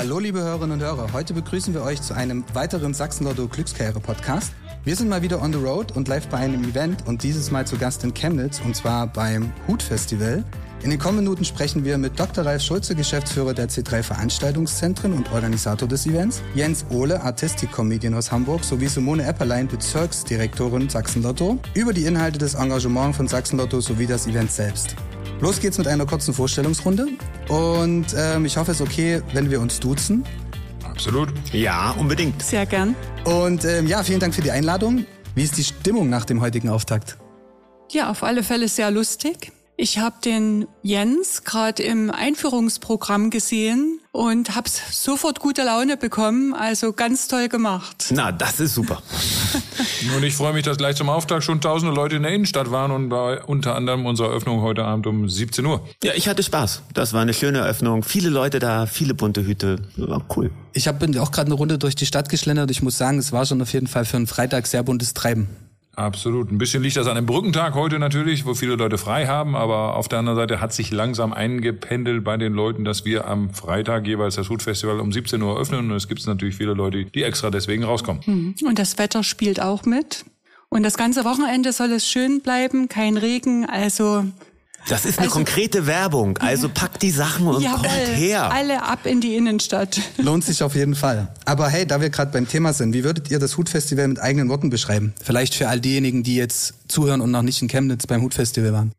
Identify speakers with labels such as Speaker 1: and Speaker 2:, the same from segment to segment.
Speaker 1: Hallo liebe Hörerinnen und Hörer, heute begrüßen wir euch zu einem weiteren Sachsen-Lotto Glückskarriere-Podcast. Wir sind mal wieder on the road und live bei einem Event und dieses Mal zu Gast in Chemnitz und zwar beim Hut-Festival. In den kommenden Minuten sprechen wir mit Dr. Ralf Schulze, Geschäftsführer der C3 Veranstaltungszentren und Organisator des Events, Jens Ohle, Artistik-Comedian aus Hamburg, sowie Simone Epperlein, Bezirksdirektorin Sachsen-Lotto, über die Inhalte des Engagements von Sachsen-Lotto sowie das Event selbst. Los geht's mit einer kurzen Vorstellungsrunde und ähm, ich hoffe, es ist okay, wenn wir uns duzen.
Speaker 2: Absolut.
Speaker 3: Ja, unbedingt.
Speaker 4: Sehr gern.
Speaker 1: Und ähm, ja, vielen Dank für die Einladung. Wie ist die Stimmung nach dem heutigen Auftakt?
Speaker 4: Ja, auf alle Fälle sehr lustig. Ich habe den Jens gerade im Einführungsprogramm gesehen und habe sofort gute Laune bekommen. Also ganz toll gemacht.
Speaker 3: Na, das ist super.
Speaker 2: und ich freue mich, dass gleich zum Auftakt schon tausende Leute in der Innenstadt waren und bei unter anderem unserer Eröffnung heute Abend um 17 Uhr.
Speaker 3: Ja, ich hatte Spaß. Das war eine schöne Eröffnung. Viele Leute da, viele bunte Hüte. War cool.
Speaker 1: Ich hab, bin auch gerade eine Runde durch die Stadt geschlendert. Ich muss sagen, es war schon auf jeden Fall für einen Freitag sehr buntes Treiben.
Speaker 2: Absolut. Ein bisschen liegt das an dem Brückentag heute natürlich, wo viele Leute frei haben, aber auf der anderen Seite hat sich langsam eingependelt bei den Leuten, dass wir am Freitag jeweils das Hutfestival um 17 Uhr öffnen und es gibt natürlich viele Leute, die extra deswegen rauskommen.
Speaker 4: Hm. Und das Wetter spielt auch mit. Und das ganze Wochenende soll es schön bleiben, kein Regen, also
Speaker 3: das ist eine also, konkrete Werbung. Also packt die Sachen und
Speaker 4: jawohl,
Speaker 3: kommt her.
Speaker 4: Alle ab in die Innenstadt.
Speaker 1: Lohnt sich auf jeden Fall. Aber hey, da wir gerade beim Thema sind, wie würdet ihr das Hutfestival mit eigenen Worten beschreiben? Vielleicht für all diejenigen, die jetzt zuhören und noch nicht in Chemnitz beim Hutfestival waren.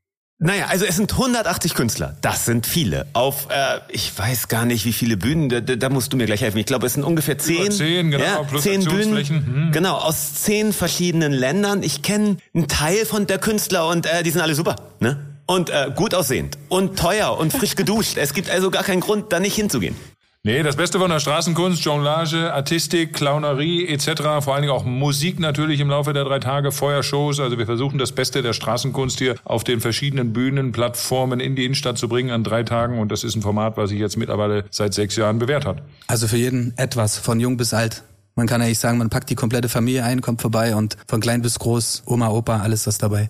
Speaker 3: Naja, also es sind 180 Künstler. Das sind viele. Auf, äh, ich weiß gar nicht, wie viele Bühnen, da, da musst du mir gleich helfen. Ich glaube, es sind ungefähr zehn. Über
Speaker 2: zehn, genau, ja, plus
Speaker 3: zehn Bühnen. Hm. Genau, aus zehn verschiedenen Ländern. Ich kenne einen Teil von der Künstler und äh, die sind alle super. Ne? Und äh, gut aussehend und teuer und frisch geduscht. Es gibt also gar keinen Grund, da nicht hinzugehen.
Speaker 2: Nee, das Beste von der Straßenkunst, Jonglage, Artistik, Clownerie etc., vor allen Dingen auch Musik natürlich im Laufe der drei Tage, Feuershows. Also wir versuchen das Beste der Straßenkunst hier auf den verschiedenen Bühnen, Plattformen in die Innenstadt zu bringen an drei Tagen. Und das ist ein Format, was sich jetzt mittlerweile seit sechs Jahren bewährt hat.
Speaker 1: Also für jeden etwas, von jung bis alt. Man kann eigentlich sagen, man packt die komplette Familie ein, kommt vorbei und von klein bis groß, Oma, Opa, alles was dabei.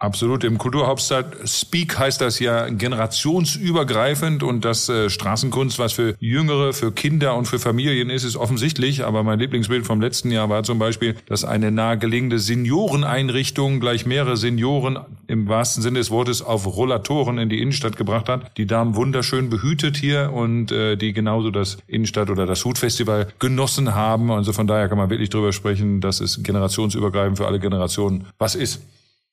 Speaker 2: Absolut. Im Kulturhauptstadt Speak heißt das ja generationsübergreifend und das äh, Straßenkunst, was für Jüngere, für Kinder und für Familien ist, ist offensichtlich. Aber mein Lieblingsbild vom letzten Jahr war zum Beispiel, dass eine nahegelegene Senioreneinrichtung gleich mehrere Senioren im wahrsten Sinne des Wortes auf Rollatoren in die Innenstadt gebracht hat. Die Damen wunderschön behütet hier und äh, die genauso das Innenstadt oder das Hutfestival genossen haben. Also von daher kann man wirklich drüber sprechen, dass es generationsübergreifend für alle Generationen was ist.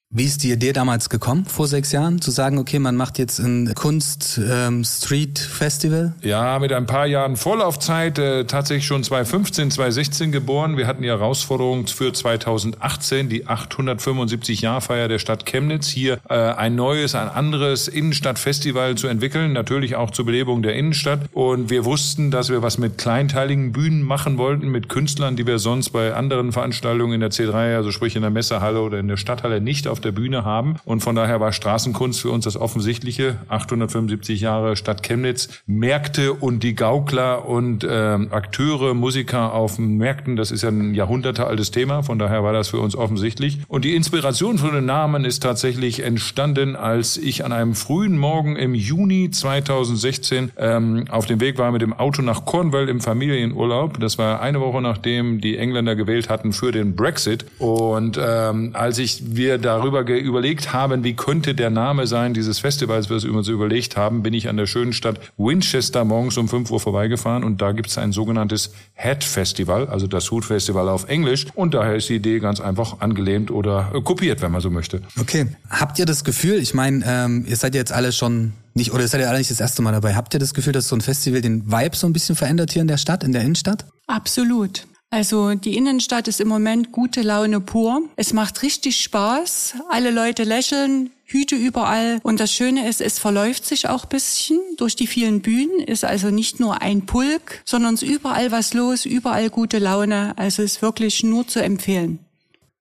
Speaker 1: Wie ist die Idee damals gekommen, vor sechs Jahren, zu sagen, okay, man macht jetzt ein Kunst-Street-Festival?
Speaker 2: Ähm, ja, mit ein paar Jahren Vorlaufzeit, äh, tatsächlich schon 2015, 2016 geboren. Wir hatten die Herausforderung für 2018, die 875-Jahr-Feier der Stadt Chemnitz, hier äh, ein neues, ein anderes Innenstadtfestival zu entwickeln, natürlich auch zur Belebung der Innenstadt. Und wir wussten, dass wir was mit kleinteiligen Bühnen machen wollten, mit Künstlern, die wir sonst bei anderen Veranstaltungen in der C3, also sprich in der Messehalle oder in der Stadthalle nicht auf auf der Bühne haben. Und von daher war Straßenkunst für uns das Offensichtliche. 875 Jahre Stadt Chemnitz, Märkte und die Gaukler und äh, Akteure, Musiker auf Märkten, das ist ja ein jahrhundertealtes Thema. Von daher war das für uns offensichtlich. Und die Inspiration für den Namen ist tatsächlich entstanden, als ich an einem frühen Morgen im Juni 2016 ähm, auf dem Weg war mit dem Auto nach Cornwall im Familienurlaub. Das war eine Woche nachdem die Engländer gewählt hatten für den Brexit. Und ähm, als ich wir darüber darüber überlegt haben, wie könnte der Name sein dieses Festivals, was wir uns überlegt haben, bin ich an der schönen Stadt Winchester morgens um 5 Uhr vorbeigefahren und da gibt es ein sogenanntes Hat Festival, also das Hut Festival auf Englisch und daher ist die Idee ganz einfach angelehnt oder äh, kopiert, wenn man so möchte.
Speaker 1: Okay, habt ihr das Gefühl, ich meine, ähm, ihr seid jetzt alle schon nicht, oder ihr seid ja alle nicht das erste Mal dabei, habt ihr das Gefühl, dass so ein Festival den Vibe so ein bisschen verändert hier in der Stadt, in der Innenstadt?
Speaker 4: Absolut. Also die Innenstadt ist im Moment gute Laune pur. Es macht richtig Spaß. Alle Leute lächeln, Hüte überall. Und das Schöne ist, es verläuft sich auch bisschen durch die vielen Bühnen. Ist also nicht nur ein Pulk, sondern es ist überall was los, überall gute Laune. Also ist wirklich nur zu empfehlen.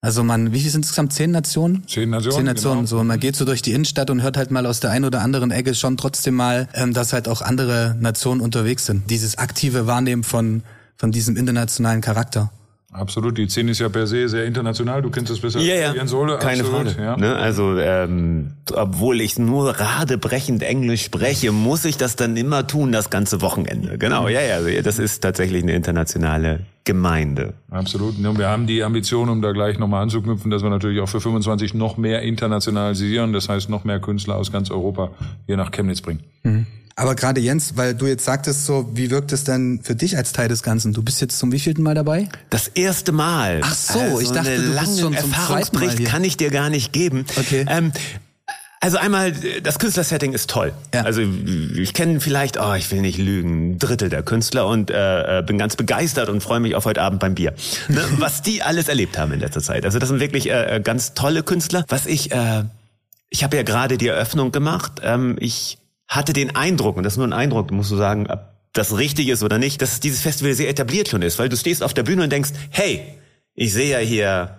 Speaker 1: Also man, wie viel sind es insgesamt? Zehn Nationen?
Speaker 2: Zehn Nationen.
Speaker 1: Zehn Nationen. Genau. So, man geht so durch die Innenstadt und hört halt mal aus der einen oder anderen Ecke schon trotzdem mal, ähm, dass halt auch andere Nationen unterwegs sind. Dieses aktive Wahrnehmen von von diesem internationalen Charakter.
Speaker 2: Absolut, die Szene ist ja per se sehr international. Du kennst das besser
Speaker 3: ja, ja.
Speaker 2: Jens Sohle.
Speaker 3: Keine
Speaker 2: Absolut,
Speaker 3: Frage.
Speaker 2: Ja.
Speaker 3: Ne? Also, ähm, obwohl ich nur radebrechend Englisch spreche, muss ich das dann immer tun, das ganze Wochenende. Genau, ja, ja, das ist tatsächlich eine internationale Gemeinde.
Speaker 2: Absolut. Und wir haben die Ambition, um da gleich nochmal anzuknüpfen, dass wir natürlich auch für 25 noch mehr internationalisieren. Das heißt, noch mehr Künstler aus ganz Europa hier nach Chemnitz bringen.
Speaker 1: Mhm. Aber gerade Jens, weil du jetzt sagtest so, wie wirkt es denn für dich als Teil des Ganzen? Du bist jetzt zum wievielten Mal dabei?
Speaker 3: Das erste Mal.
Speaker 1: Ach so, also ich dachte, du bist schon zum
Speaker 3: Erfahrungsbericht kann ich dir gar nicht geben.
Speaker 1: Okay.
Speaker 3: Ähm, also einmal, das Künstlersetting ist toll. Ja. Also ich kenne vielleicht, oh, ich will nicht lügen, ein Drittel der Künstler und äh, bin ganz begeistert und freue mich auf heute Abend beim Bier. Ne, was die alles erlebt haben in letzter Zeit. Also das sind wirklich äh, ganz tolle Künstler. Was ich, äh, ich habe ja gerade die Eröffnung gemacht. Ähm, ich hatte den Eindruck, und das ist nur ein Eindruck, musst du sagen, ob das richtig ist oder nicht, dass dieses Festival sehr etabliert schon ist, weil du stehst auf der Bühne und denkst, hey, ich sehe ja hier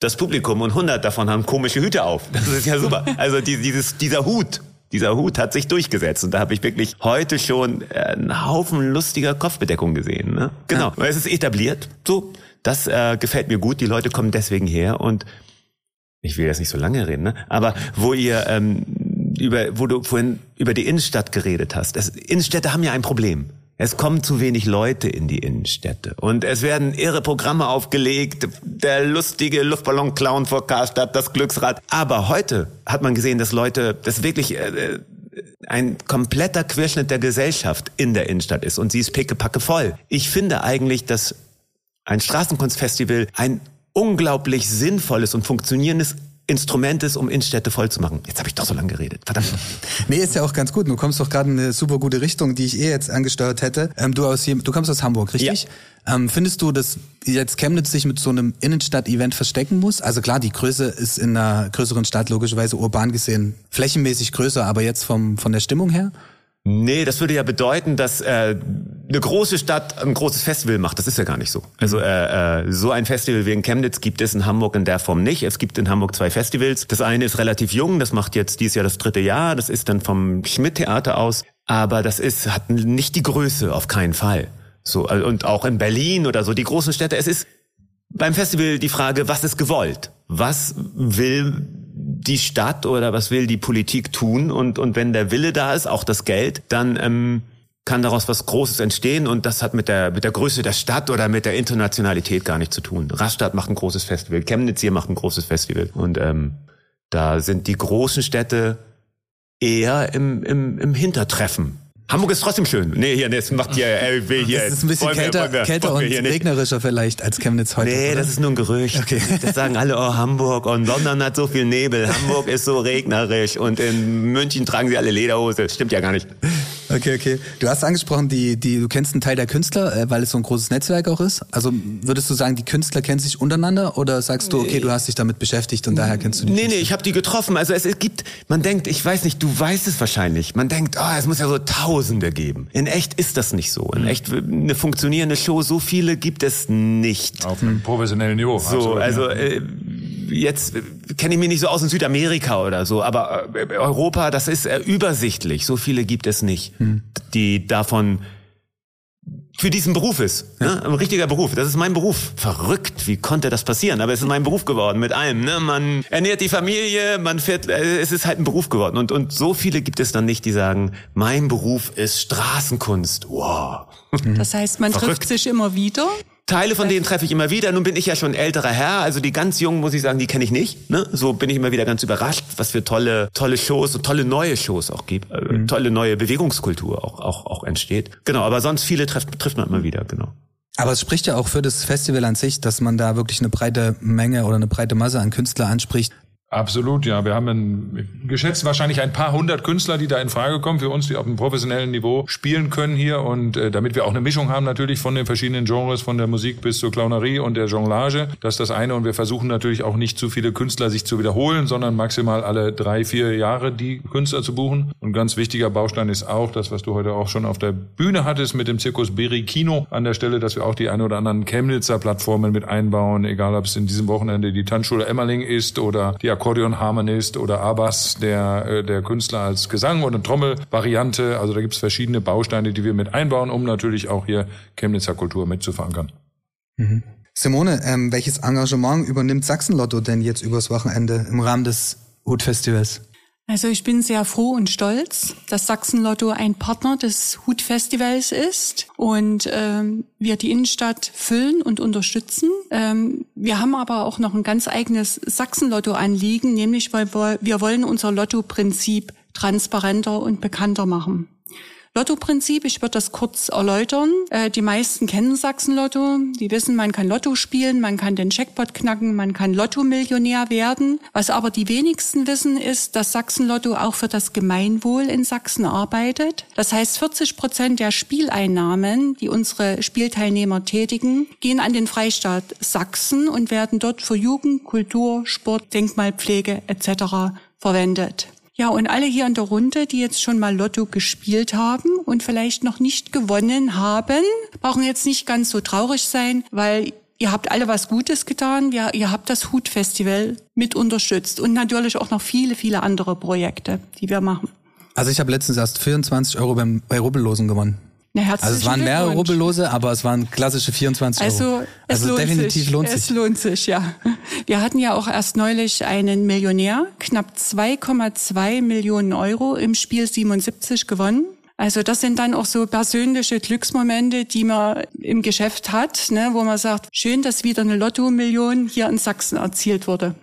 Speaker 3: das Publikum und 100 davon haben komische Hüte auf. Das ist ja super. Also dieses, dieser Hut, dieser Hut hat sich durchgesetzt und da habe ich wirklich heute schon äh, einen Haufen lustiger Kopfbedeckung gesehen. Ne? Genau, ja. es ist etabliert. So, das äh, gefällt mir gut. Die Leute kommen deswegen her und ich will jetzt nicht so lange reden, ne? aber wo ihr ähm, über, wo du vorhin über die Innenstadt geredet hast. Das, Innenstädte haben ja ein Problem. Es kommen zu wenig Leute in die Innenstädte. Und es werden irre Programme aufgelegt. Der lustige Luftballon-Clown vor Karstadt, das Glücksrad. Aber heute hat man gesehen, dass Leute, das wirklich äh, ein kompletter Querschnitt der Gesellschaft in der Innenstadt ist. Und sie ist pickepacke voll. Ich finde eigentlich, dass ein Straßenkunstfestival ein unglaublich sinnvolles und funktionierendes Instrument ist, um Innenstädte voll zu machen. Jetzt habe ich doch so lange geredet. Verdammt.
Speaker 1: nee, ist ja auch ganz gut. Du kommst doch gerade in eine super gute Richtung, die ich eh jetzt angesteuert hätte. Ähm, du, aus, du kommst aus Hamburg, richtig? Ja. Ähm, findest du, dass jetzt Chemnitz sich mit so einem Innenstadt-Event verstecken muss? Also klar, die Größe ist in einer größeren Stadt logischerweise urban gesehen flächenmäßig größer, aber jetzt vom, von der Stimmung her?
Speaker 3: Nee, das würde ja bedeuten, dass äh, eine große Stadt ein großes Festival macht. Das ist ja gar nicht so. Also äh, äh, so ein Festival wie in Chemnitz gibt es in Hamburg in der Form nicht. Es gibt in Hamburg zwei Festivals. Das eine ist relativ jung, das macht jetzt dieses Jahr das dritte Jahr. Das ist dann vom Schmidt-Theater aus. Aber das ist, hat nicht die Größe, auf keinen Fall. So, äh, und auch in Berlin oder so, die großen Städte. Es ist beim Festival die Frage, was ist gewollt? Was will die Stadt oder was will die Politik tun? Und, und wenn der Wille da ist, auch das Geld, dann ähm, kann daraus was Großes entstehen und das hat mit der, mit der Größe der Stadt oder mit der Internationalität gar nichts zu tun. Rastatt macht ein großes Festival, Chemnitz hier macht ein großes Festival und ähm, da sind die großen Städte eher im, im, im Hintertreffen. Hamburg ist trotzdem schön. Nee, hier, das macht hier, will hier.
Speaker 1: Das ist ein bisschen kälter, wir, kälter und regnerischer vielleicht als Chemnitz heute.
Speaker 3: Nee,
Speaker 1: oder?
Speaker 3: das ist nur ein Gerücht. Okay. Das sagen alle, oh, Hamburg und London hat so viel Nebel. Hamburg ist so regnerisch und in München tragen sie alle Lederhose. Stimmt ja gar nicht.
Speaker 1: Okay, okay. Du hast angesprochen, die, die, du kennst einen Teil der Künstler, äh, weil es so ein großes Netzwerk auch ist. Also würdest du sagen, die Künstler kennen sich untereinander oder sagst du, okay, du hast dich damit beschäftigt und daher kennst du die?
Speaker 3: Nee,
Speaker 1: Künstler?
Speaker 3: nee, ich habe die getroffen. Also es, es gibt, man denkt, ich weiß nicht, du weißt es wahrscheinlich. Man denkt, oh, es muss ja so Tausende geben. In echt ist das nicht so. In echt eine funktionierende Show, so viele gibt es nicht.
Speaker 2: Auf einem professionellen Niveau.
Speaker 3: So, Absolut, also äh, jetzt kenne ich mich nicht so aus in Südamerika oder so, aber äh, Europa, das ist äh, übersichtlich. So viele gibt es nicht, hm. die davon für diesen Beruf ist. Ne? Ein richtiger Beruf. Das ist mein Beruf. Verrückt, wie konnte das passieren? Aber es ist mein Beruf geworden mit allem. Ne? Man ernährt die Familie, man fährt, äh, es ist halt ein Beruf geworden. Und, und so viele gibt es dann nicht, die sagen, mein Beruf ist Straßenkunst. Wow.
Speaker 4: Das heißt, man Verrückt. trifft sich immer wieder?
Speaker 3: Teile von denen treffe ich immer wieder. Nun bin ich ja schon älterer Herr, also die ganz jungen muss ich sagen, die kenne ich nicht. Ne? So bin ich immer wieder ganz überrascht, was für tolle, tolle Shows und tolle neue Shows auch gibt, äh, mhm. tolle neue Bewegungskultur auch, auch, auch entsteht. Genau, aber sonst viele trifft, trifft man immer wieder, genau.
Speaker 1: Aber es spricht ja auch für das Festival an sich, dass man da wirklich eine breite Menge oder eine breite Masse an Künstler anspricht,
Speaker 2: Absolut, ja. Wir haben ein, geschätzt wahrscheinlich ein paar hundert Künstler, die da in Frage kommen für uns, die auf einem professionellen Niveau spielen können hier. Und äh, damit wir auch eine Mischung haben natürlich von den verschiedenen Genres, von der Musik bis zur Clownerie und der Jonglage. Das ist das eine. Und wir versuchen natürlich auch nicht zu viele Künstler sich zu wiederholen, sondern maximal alle drei, vier Jahre die Künstler zu buchen. Und ganz wichtiger Baustein ist auch das, was du heute auch schon auf der Bühne hattest mit dem Zirkus Beri Kino an der Stelle, dass wir auch die ein oder anderen Chemnitzer Plattformen mit einbauen, egal ob es in diesem Wochenende die Tanzschule Emmerling ist oder die Akkordeonharmonist oder Abbas, der, äh, der Künstler als Gesang- oder Trommelvariante. Also da gibt es verschiedene Bausteine, die wir mit einbauen, um natürlich auch hier Chemnitzer Kultur mit zu verankern.
Speaker 1: Mhm. Simone, ähm, welches Engagement übernimmt Sachsenlotto denn jetzt übers Wochenende im Rahmen des Hutfestivals?
Speaker 4: Also ich bin sehr froh und stolz, dass Sachsenlotto ein Partner des Hutfestivals ist und ähm, wir die Innenstadt füllen und unterstützen. Ähm, wir haben aber auch noch ein ganz eigenes Sachsenlotto-Anliegen, nämlich weil wir, wir wollen unser Lotto-Prinzip transparenter und bekannter machen. Lotto-Prinzip, ich würde das kurz erläutern. Äh, die meisten kennen Sachsen-Lotto. Die wissen, man kann Lotto spielen, man kann den Checkpot knacken, man kann Lotto-Millionär werden. Was aber die wenigsten wissen, ist, dass Sachsen-Lotto auch für das Gemeinwohl in Sachsen arbeitet. Das heißt, 40 Prozent der Spieleinnahmen, die unsere Spielteilnehmer tätigen, gehen an den Freistaat Sachsen und werden dort für Jugend, Kultur, Sport, Denkmalpflege etc. verwendet. Ja, und alle hier in der Runde, die jetzt schon mal Lotto gespielt haben und vielleicht noch nicht gewonnen haben, brauchen jetzt nicht ganz so traurig sein, weil ihr habt alle was Gutes getan. Ja, ihr habt das Hutfestival mit unterstützt und natürlich auch noch viele, viele andere Projekte, die wir machen.
Speaker 1: Also ich habe letztens erst 24 Euro beim, bei Rubbellosen gewonnen.
Speaker 4: Na,
Speaker 1: also es waren mehrere Rubbellose, aber es waren klassische 24
Speaker 4: also,
Speaker 1: Euro.
Speaker 4: Es also definitiv sich. lohnt sich. Es lohnt sich, ja. Wir hatten ja auch erst neulich einen Millionär, knapp 2,2 Millionen Euro im Spiel 77 gewonnen. Also das sind dann auch so persönliche Glücksmomente, die man im Geschäft hat, ne, wo man sagt, schön, dass wieder eine Lotto-Million hier in Sachsen erzielt wurde.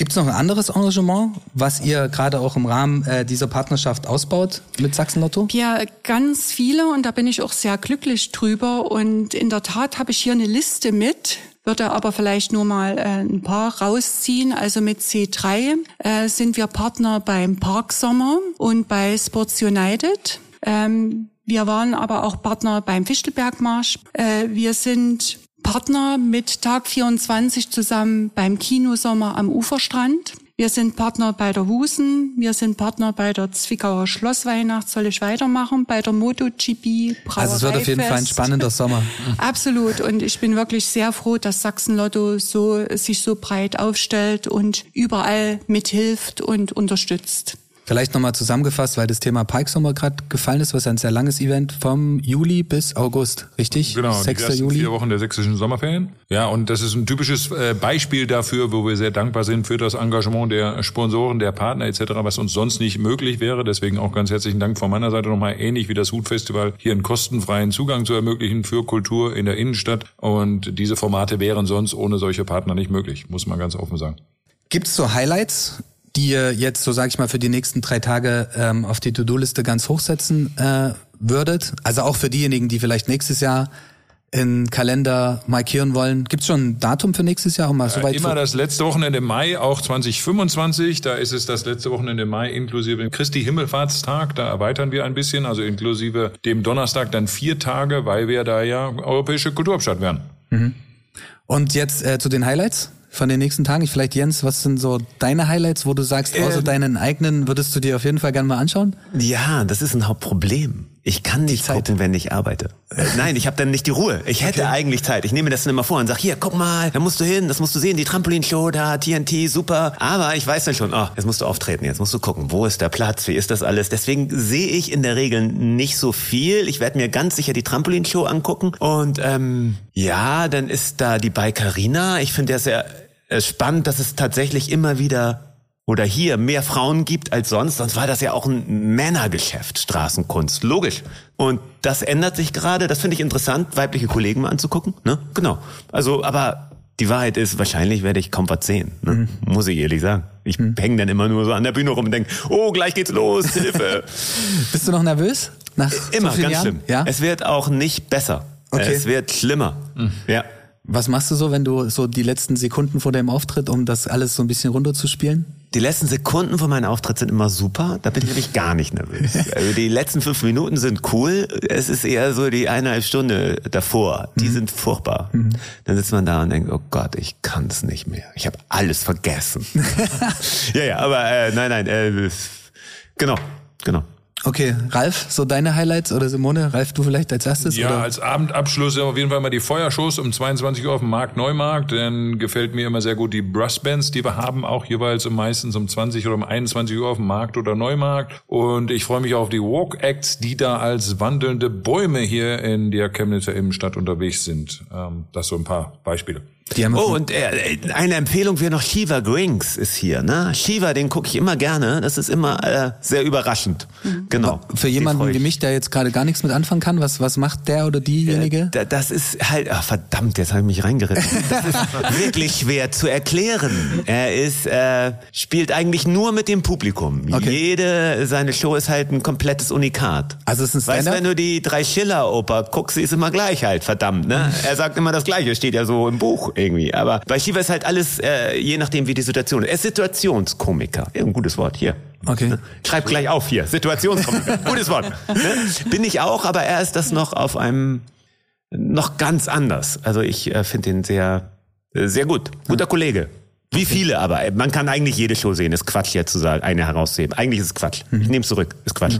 Speaker 1: Gibt es noch ein anderes Engagement, was ihr gerade auch im Rahmen äh, dieser Partnerschaft ausbaut mit Sachsen-Lotto?
Speaker 4: Ja, ganz viele und da bin ich auch sehr glücklich drüber. Und in der Tat habe ich hier eine Liste mit, würde aber vielleicht nur mal äh, ein paar rausziehen. Also mit C3 äh, sind wir Partner beim Parksommer und bei Sports United. Ähm, wir waren aber auch Partner beim Fichtelbergmarsch. Äh, wir sind Partner mit Tag 24 zusammen beim Kinosommer am Uferstrand. Wir sind Partner bei der Husen, wir sind Partner bei der Zwickauer Schlossweihnacht, soll ich weitermachen, bei der MotoGP
Speaker 1: Brauerei Also es wird auf jeden Fall ein spannender Sommer.
Speaker 4: Absolut und ich bin wirklich sehr froh, dass Sachsen-Lotto so, sich so breit aufstellt und überall mithilft und unterstützt.
Speaker 1: Vielleicht nochmal zusammengefasst, weil das Thema Pikesommer gerade gefallen ist, was ein sehr langes Event vom Juli bis August, richtig?
Speaker 2: Genau, 6. die Juli. vier Wochen der sächsischen Sommerferien. Ja, und das ist ein typisches äh, Beispiel dafür, wo wir sehr dankbar sind für das Engagement der Sponsoren, der Partner etc., was uns sonst nicht möglich wäre. Deswegen auch ganz herzlichen Dank von meiner Seite nochmal, ähnlich wie das Hutfestival, hier einen kostenfreien Zugang zu ermöglichen für Kultur in der Innenstadt. Und diese Formate wären sonst ohne solche Partner nicht möglich, muss man ganz offen sagen.
Speaker 1: Gibt es so Highlights die ihr jetzt, so sage ich mal, für die nächsten drei Tage ähm, auf die To-Do-Liste ganz hochsetzen äh, würdet? Also auch für diejenigen, die vielleicht nächstes Jahr in Kalender markieren wollen. Gibt es schon ein Datum für nächstes Jahr? Um mal so weit
Speaker 2: äh, immer das letzte Wochenende Mai, auch 2025. Da ist es das letzte Wochenende Mai inklusive Christi Himmelfahrtstag. Da erweitern wir ein bisschen, also inklusive dem Donnerstag dann vier Tage, weil wir da ja europäische Kulturhauptstadt werden. Mhm.
Speaker 1: Und jetzt äh, zu den Highlights von den nächsten Tagen? Vielleicht Jens, was sind so deine Highlights, wo du sagst, äh, außer deinen eigenen würdest du dir auf jeden Fall gerne mal anschauen?
Speaker 3: Ja, das ist ein Hauptproblem. Ich kann nicht gucken, wenn ich arbeite. Äh, nein, ich habe dann nicht die Ruhe. Ich hätte okay. eigentlich Zeit. Ich nehme das dann immer vor und sag, hier, guck mal, da musst du hin, das musst du sehen, die Trampolinshow da, TNT, super. Aber ich weiß dann schon, oh, jetzt musst du auftreten, jetzt musst du gucken, wo ist der Platz, wie ist das alles. Deswegen sehe ich in der Regel nicht so viel. Ich werde mir ganz sicher die Trampolinshow angucken. Und ähm, ja, dann ist da die Bikerina. Ich finde ja sehr äh, spannend, dass es tatsächlich immer wieder oder hier mehr Frauen gibt als sonst, sonst war das ja auch ein Männergeschäft, Straßenkunst, logisch. Und das ändert sich gerade, das finde ich interessant, weibliche Kollegen mal anzugucken, ne? Genau. Also, aber die Wahrheit ist, wahrscheinlich werde ich kaum was sehen, ne? Mhm. muss ich ehrlich sagen. Ich mhm. hänge dann immer nur so an der Bühne rum und denke, oh, gleich geht's los, Hilfe.
Speaker 1: Bist du noch nervös?
Speaker 3: Nach immer, so ganz Jahren? schlimm. Ja? Es wird auch nicht besser. Okay. Es wird schlimmer. Mhm. Ja.
Speaker 1: Was machst du so, wenn du so die letzten Sekunden vor deinem Auftritt, um das alles so ein bisschen runterzuspielen?
Speaker 3: Die letzten Sekunden vor meinem Auftritt sind immer super. Da bin ich nämlich gar nicht nervös. Also die letzten fünf Minuten sind cool. Es ist eher so die eineinhalb Stunde davor. Die mhm. sind furchtbar. Mhm. Dann sitzt man da und denkt, oh Gott, ich kann es nicht mehr. Ich habe alles vergessen. ja, ja, aber äh, nein, nein. Äh, genau, genau.
Speaker 1: Okay, Ralf, so deine Highlights oder Simone? Ralf, du vielleicht als erstes?
Speaker 2: Ja,
Speaker 1: oder?
Speaker 2: als Abendabschluss auf jeden Fall mal die Feuershows um 22 Uhr auf dem Markt Neumarkt. Dann gefällt mir immer sehr gut die Brassbands, die wir haben, auch jeweils meistens um 20 oder um 21 Uhr auf dem Markt oder Neumarkt. Und ich freue mich auf die Walk Acts, die da als wandelnde Bäume hier in der Chemnitzer Innenstadt unterwegs sind. Ähm, das so ein paar Beispiele.
Speaker 1: Die haben wir
Speaker 3: Oh, und äh, eine Empfehlung wäre noch Shiva Grinks ist hier. Ne? Shiva, den gucke ich immer gerne. Das ist immer äh, sehr überraschend. Genau.
Speaker 1: Für
Speaker 3: Den
Speaker 1: jemanden wie mich, der jetzt gerade gar nichts mit anfangen kann, was, was macht der oder diejenige?
Speaker 3: Da- Das ist halt, ach verdammt, jetzt habe ich mich reingeritten. Das ist wirklich schwer zu erklären. Er ist, äh, spielt eigentlich nur mit dem Publikum.
Speaker 1: Okay.
Speaker 3: Jede, seine Show ist halt ein komplettes Unikat.
Speaker 1: Also es ist ein
Speaker 3: Weißt du,
Speaker 1: Stand-up?
Speaker 3: wenn du die drei Schiller-Oper guckst, sie ist immer gleich halt, verdammt, ne? Er sagt immer das Gleiche, steht ja so im Buch irgendwie. Aber bei Shiva ist halt alles, äh, je nachdem wie die Situation ist. Er ist Situationskomiker. Ja, ein gutes Wort, hier.
Speaker 1: Okay.
Speaker 3: Schreib gleich auf hier. Situationskomiker. Gutes Wort. Ne? Bin ich auch, aber er ist das noch auf einem noch ganz anders. Also ich äh, finde ihn sehr, äh, sehr gut. Guter Kollege. Wie viele aber. Man kann eigentlich jede Show sehen. Ist Quatsch jetzt zu sagen, eine herauszuheben. Eigentlich ist es Quatsch. Ich nehme es zurück. Ist Quatsch.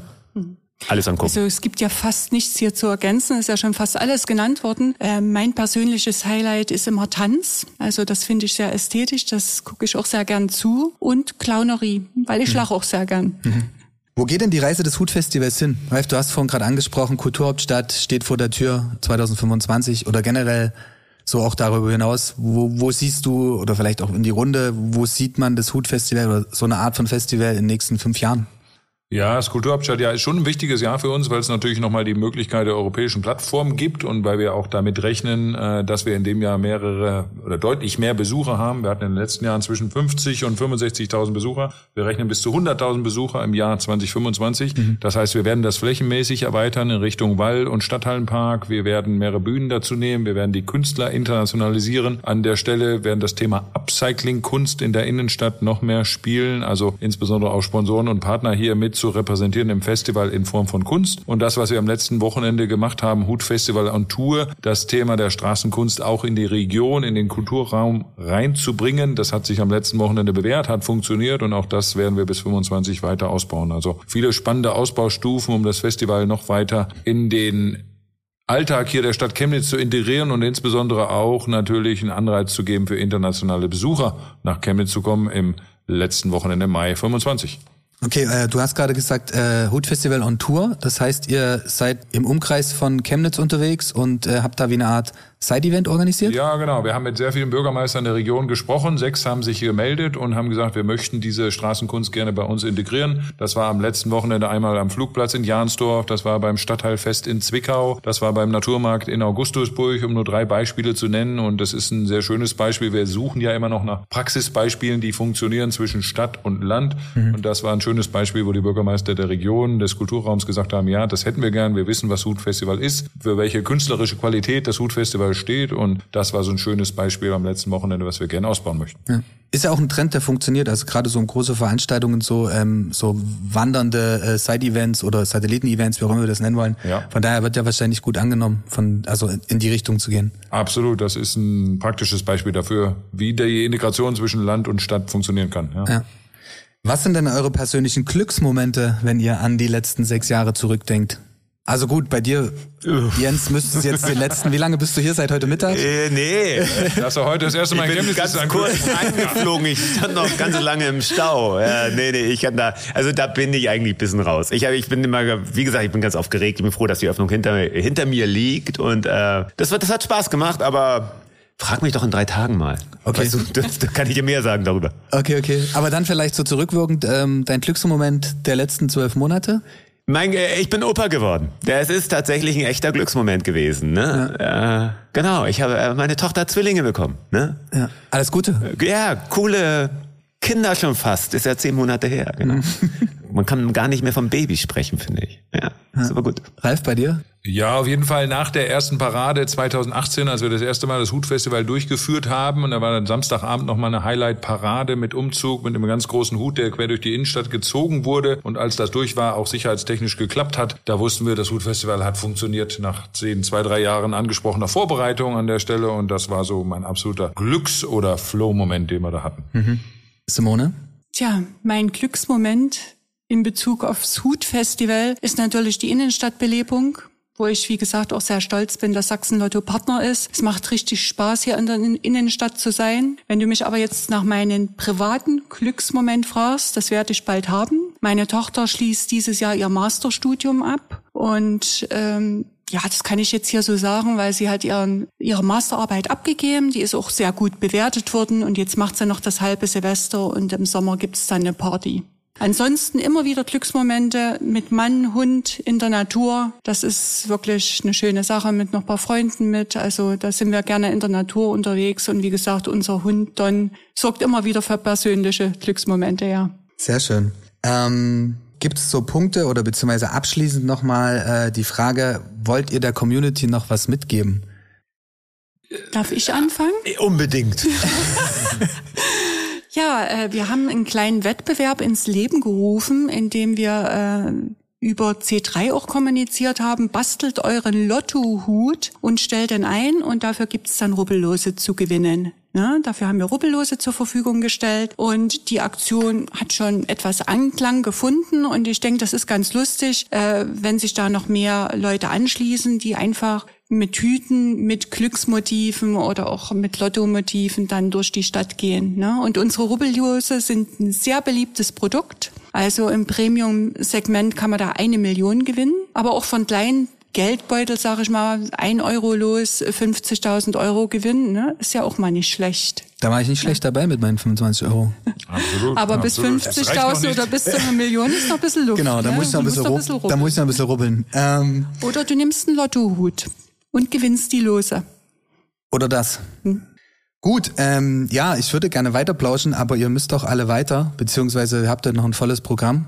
Speaker 3: Alles angucken.
Speaker 4: Also es gibt ja fast nichts hier zu ergänzen, es ist ja schon fast alles genannt worden. Äh, mein persönliches Highlight ist immer Tanz. Also das finde ich sehr ästhetisch, das gucke ich auch sehr gern zu. Und Clownerie, weil ich lache auch sehr gern.
Speaker 1: Wo geht denn die Reise des Hutfestivals hin? Ralf, du hast vorhin gerade angesprochen, Kulturhauptstadt steht vor der Tür 2025 oder generell so auch darüber hinaus. Wo, wo siehst du, oder vielleicht auch in die Runde, wo sieht man das Hutfestival oder so eine Art von Festival in den nächsten fünf Jahren?
Speaker 2: Ja, das Kulturhauptstadtjahr ist schon ein wichtiges Jahr für uns, weil es natürlich nochmal die Möglichkeit der europäischen Plattform gibt und weil wir auch damit rechnen, äh, dass wir in dem Jahr mehrere oder deutlich mehr Besucher haben. Wir hatten in den letzten Jahren zwischen 50 und 65.000 Besucher. Wir rechnen bis zu 100.000 Besucher im Jahr 2025. Das heißt, wir werden das flächenmäßig erweitern in Richtung Wall- und Stadthallenpark. Wir werden mehrere Bühnen dazu nehmen. Wir werden die Künstler internationalisieren. An der Stelle werden das Thema Upcycling-Kunst in der Innenstadt noch mehr spielen. Also insbesondere auch Sponsoren und Partner hier mit zu repräsentieren im Festival in Form von Kunst. Und das, was wir am letzten Wochenende gemacht haben, Hut Festival on Tour, das Thema der Straßenkunst auch in die Region, in den Kulturraum reinzubringen, das hat sich am letzten Wochenende bewährt, hat funktioniert und auch das werden wir bis 25 weiter ausbauen. Also viele spannende Ausbaustufen, um das Festival noch weiter in den Alltag hier der Stadt Chemnitz zu integrieren und insbesondere auch natürlich einen Anreiz zu geben für internationale Besucher nach Chemnitz zu kommen im letzten Wochenende Mai 25.
Speaker 1: Okay, äh, du hast gerade gesagt, äh, Hutfestival on Tour. Das heißt, ihr seid im Umkreis von Chemnitz unterwegs und äh, habt da wie eine Art Side-Event organisiert?
Speaker 2: Ja, genau. Wir haben mit sehr vielen Bürgermeistern der Region gesprochen. Sechs haben sich gemeldet und haben gesagt, wir möchten diese Straßenkunst gerne bei uns integrieren. Das war am letzten Wochenende einmal am Flugplatz in Jahnsdorf, das war beim Stadtteilfest in Zwickau, das war beim Naturmarkt in Augustusburg, um nur drei Beispiele zu nennen. Und das ist ein sehr schönes Beispiel. Wir suchen ja immer noch nach Praxisbeispielen, die funktionieren zwischen Stadt und Land. Und das war ein schönes Beispiel, wo die Bürgermeister der Region, des Kulturraums gesagt haben, ja, das hätten wir gern. Wir wissen, was Hutfestival ist, für welche künstlerische Qualität das Hutfestival steht. Und das war so ein schönes Beispiel am letzten Wochenende, was wir gerne ausbauen möchten.
Speaker 1: Ja. Ist ja auch ein Trend, der funktioniert. Also gerade so große Veranstaltungen, so ähm, so wandernde äh, Side-Events oder Satelliten-Events, wie auch immer wir das nennen wollen.
Speaker 2: Ja.
Speaker 1: Von daher wird ja wahrscheinlich gut angenommen, von also in die Richtung zu gehen.
Speaker 2: Absolut, das ist ein praktisches Beispiel dafür, wie die Integration zwischen Land und Stadt funktionieren kann. Ja.
Speaker 1: Ja. Was sind denn eure persönlichen Glücksmomente, wenn ihr an die letzten sechs Jahre zurückdenkt? Also gut, bei dir, Jens, müsste es jetzt die letzten, wie lange bist du hier seit heute Mittag?
Speaker 3: Äh, nee.
Speaker 2: Dass er heute das erste Mal
Speaker 3: Ich
Speaker 2: in
Speaker 3: bin ganz
Speaker 2: ist, ein
Speaker 3: kurz
Speaker 2: Glück.
Speaker 3: eingeflogen. Ich stand noch ganz lange im Stau. Ja, nee, nee, ich kann da, also da bin ich eigentlich ein bisschen raus. Ich, hab- ich bin immer, wie gesagt, ich bin ganz aufgeregt. Ich bin froh, dass die Öffnung hinter, hinter mir liegt und äh, das, wird, das hat Spaß gemacht, aber frag mich doch in drei Tagen mal.
Speaker 1: Okay.
Speaker 3: Weißt du, das, da kann ich dir mehr sagen darüber.
Speaker 1: Okay, okay. Aber dann vielleicht so zurückwirkend, ähm, dein Glücksmoment der letzten zwölf Monate?
Speaker 3: Mein, äh, ich bin Opa geworden. Das ist tatsächlich ein echter Glücksmoment gewesen. Ne? Äh, genau, ich habe äh, meine Tochter Zwillinge bekommen. Ne?
Speaker 1: Ja. Alles Gute.
Speaker 3: Ja, coole Kinder schon fast. Ist ja zehn Monate her. Genau. Man kann gar nicht mehr vom Baby sprechen, finde ich. Ja, ist aber gut.
Speaker 1: Ralf, bei dir?
Speaker 2: Ja, auf jeden Fall nach der ersten Parade 2018, als wir das erste Mal das Hutfestival durchgeführt haben. Und da war dann Samstagabend nochmal eine Highlight-Parade mit Umzug, mit einem ganz großen Hut, der quer durch die Innenstadt gezogen wurde. Und als das durch war, auch sicherheitstechnisch geklappt hat, da wussten wir, das Hutfestival hat funktioniert nach zehn, zwei, drei Jahren angesprochener Vorbereitung an der Stelle. Und das war so mein absoluter Glücks- oder Flow-Moment, den wir da hatten.
Speaker 1: Simone?
Speaker 4: Tja, mein Glücksmoment in Bezug aufs Hutfestival ist natürlich die Innenstadtbelebung, wo ich, wie gesagt, auch sehr stolz bin, dass Sachsen-Lotto Partner ist. Es macht richtig Spaß, hier in der Innenstadt zu sein. Wenn du mich aber jetzt nach meinem privaten Glücksmoment fragst, das werde ich bald haben. Meine Tochter schließt dieses Jahr ihr Masterstudium ab und ähm, ja, das kann ich jetzt hier so sagen, weil sie hat ihren, ihre Masterarbeit abgegeben. Die ist auch sehr gut bewertet worden und jetzt macht sie noch das halbe Silvester und im Sommer gibt's dann eine Party. Ansonsten immer wieder Glücksmomente mit Mann, Hund in der Natur. Das ist wirklich eine schöne Sache mit noch paar Freunden mit. Also da sind wir gerne in der Natur unterwegs. Und wie gesagt, unser Hund Don sorgt immer wieder für persönliche Glücksmomente, ja.
Speaker 1: Sehr schön. Ähm, Gibt es so Punkte oder beziehungsweise abschließend nochmal äh, die Frage, wollt ihr der Community noch was mitgeben?
Speaker 4: Darf ich anfangen?
Speaker 3: Unbedingt.
Speaker 4: Ja, äh, wir haben einen kleinen Wettbewerb ins Leben gerufen, in dem wir äh, über C3 auch kommuniziert haben, bastelt euren Lottohut und stellt den ein und dafür gibt's dann Rubbellose zu gewinnen. Ja, dafür haben wir Rubbellose zur Verfügung gestellt und die Aktion hat schon etwas Anklang gefunden und ich denke, das ist ganz lustig, äh, wenn sich da noch mehr Leute anschließen, die einfach mit Hüten, mit Glücksmotiven oder auch mit Lottomotiven dann durch die Stadt gehen. Ne? Und unsere Rubbellose sind ein sehr beliebtes Produkt. Also im Premium-Segment kann man da eine Million gewinnen, aber auch von kleinen Geldbeutel, sage ich mal, ein Euro los, 50.000 Euro gewinnen, ne? ist ja auch mal nicht schlecht.
Speaker 1: Da war ich nicht schlecht dabei mit meinen 25 Euro.
Speaker 2: Absolut.
Speaker 4: Aber bis
Speaker 2: reicht noch
Speaker 4: 50.000
Speaker 2: nicht.
Speaker 4: oder bis zu einer Million ist noch ein bisschen Luft.
Speaker 1: Genau, da
Speaker 4: ne?
Speaker 1: muss ich noch ein bisschen,
Speaker 4: musst
Speaker 1: ru-
Speaker 4: noch
Speaker 1: da muss ich noch ein bisschen rubbeln. Ähm,
Speaker 4: Oder du nimmst einen Lottohut und gewinnst die Lose.
Speaker 1: oder das. Gut, ähm, ja, ich würde gerne weiterplauschen, aber ihr müsst doch alle weiter, beziehungsweise habt ihr noch ein volles Programm.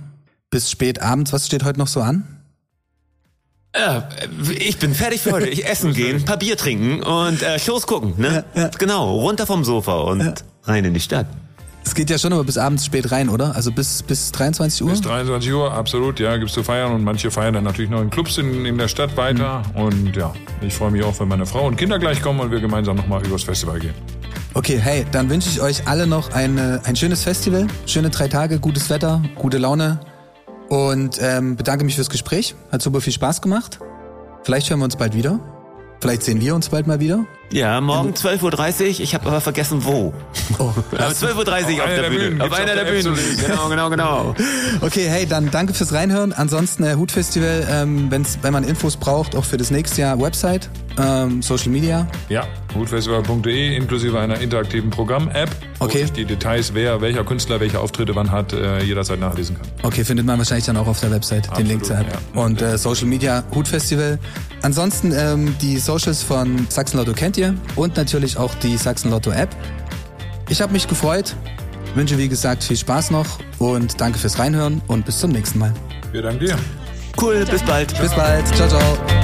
Speaker 1: Bis spät abends. Was steht heute noch so an?
Speaker 3: Äh, ich bin fertig für heute. Ich essen gehen, ein paar Bier trinken und äh, Shows gucken. Ne? Genau, runter vom Sofa und rein in die Stadt.
Speaker 1: Es geht ja schon aber bis abends spät rein, oder? Also bis, bis 23 Uhr?
Speaker 2: Bis 23 Uhr, absolut, ja, gibt's zu feiern und manche feiern dann natürlich noch in Clubs in, in der Stadt weiter. Und ja, ich freue mich auch, wenn meine Frau und Kinder gleich kommen und wir gemeinsam nochmal übers Festival gehen.
Speaker 1: Okay, hey, dann wünsche ich euch alle noch eine, ein schönes Festival, schöne drei Tage, gutes Wetter, gute Laune und ähm, bedanke mich fürs Gespräch. Hat super viel Spaß gemacht. Vielleicht hören wir uns bald wieder. Vielleicht sehen wir uns bald mal wieder.
Speaker 3: Ja, morgen 12.30 Uhr, ich habe aber vergessen wo.
Speaker 1: Oh,
Speaker 3: Aber 12.30 Uhr auf
Speaker 2: einer
Speaker 3: der
Speaker 2: der
Speaker 3: Bühne.
Speaker 2: Bühnen,
Speaker 3: Auf einer
Speaker 2: auf
Speaker 3: der
Speaker 2: der
Speaker 3: Bühnen. Genau, genau, genau.
Speaker 1: Okay, hey, dann danke fürs Reinhören. Ansonsten äh, Hutfestival, ähm, wenn's, wenn man Infos braucht, auch für das nächste Jahr Website, ähm, Social Media.
Speaker 2: Ja, hutfestival.de inklusive einer interaktiven Programm-App,
Speaker 1: Okay.
Speaker 2: wo ich die Details, wer, welcher Künstler welche Auftritte wann hat, äh, jederzeit nachlesen kann.
Speaker 1: Okay, findet man wahrscheinlich dann auch auf der Website, den
Speaker 2: Absolut,
Speaker 1: Link zur App.
Speaker 2: ja.
Speaker 1: Und äh, Social Media, Hutfestival. Ansonsten ähm, die Socials von Sachsen-Lotto kennt ihr und natürlich auch die Sachsen-Lotto-App. Ich habe mich gefreut, wünsche wie gesagt viel Spaß noch und danke fürs Reinhören und bis zum nächsten Mal.
Speaker 2: Wir danken dir.
Speaker 3: Cool, bis bald.
Speaker 1: Bis bald, ciao, ciao.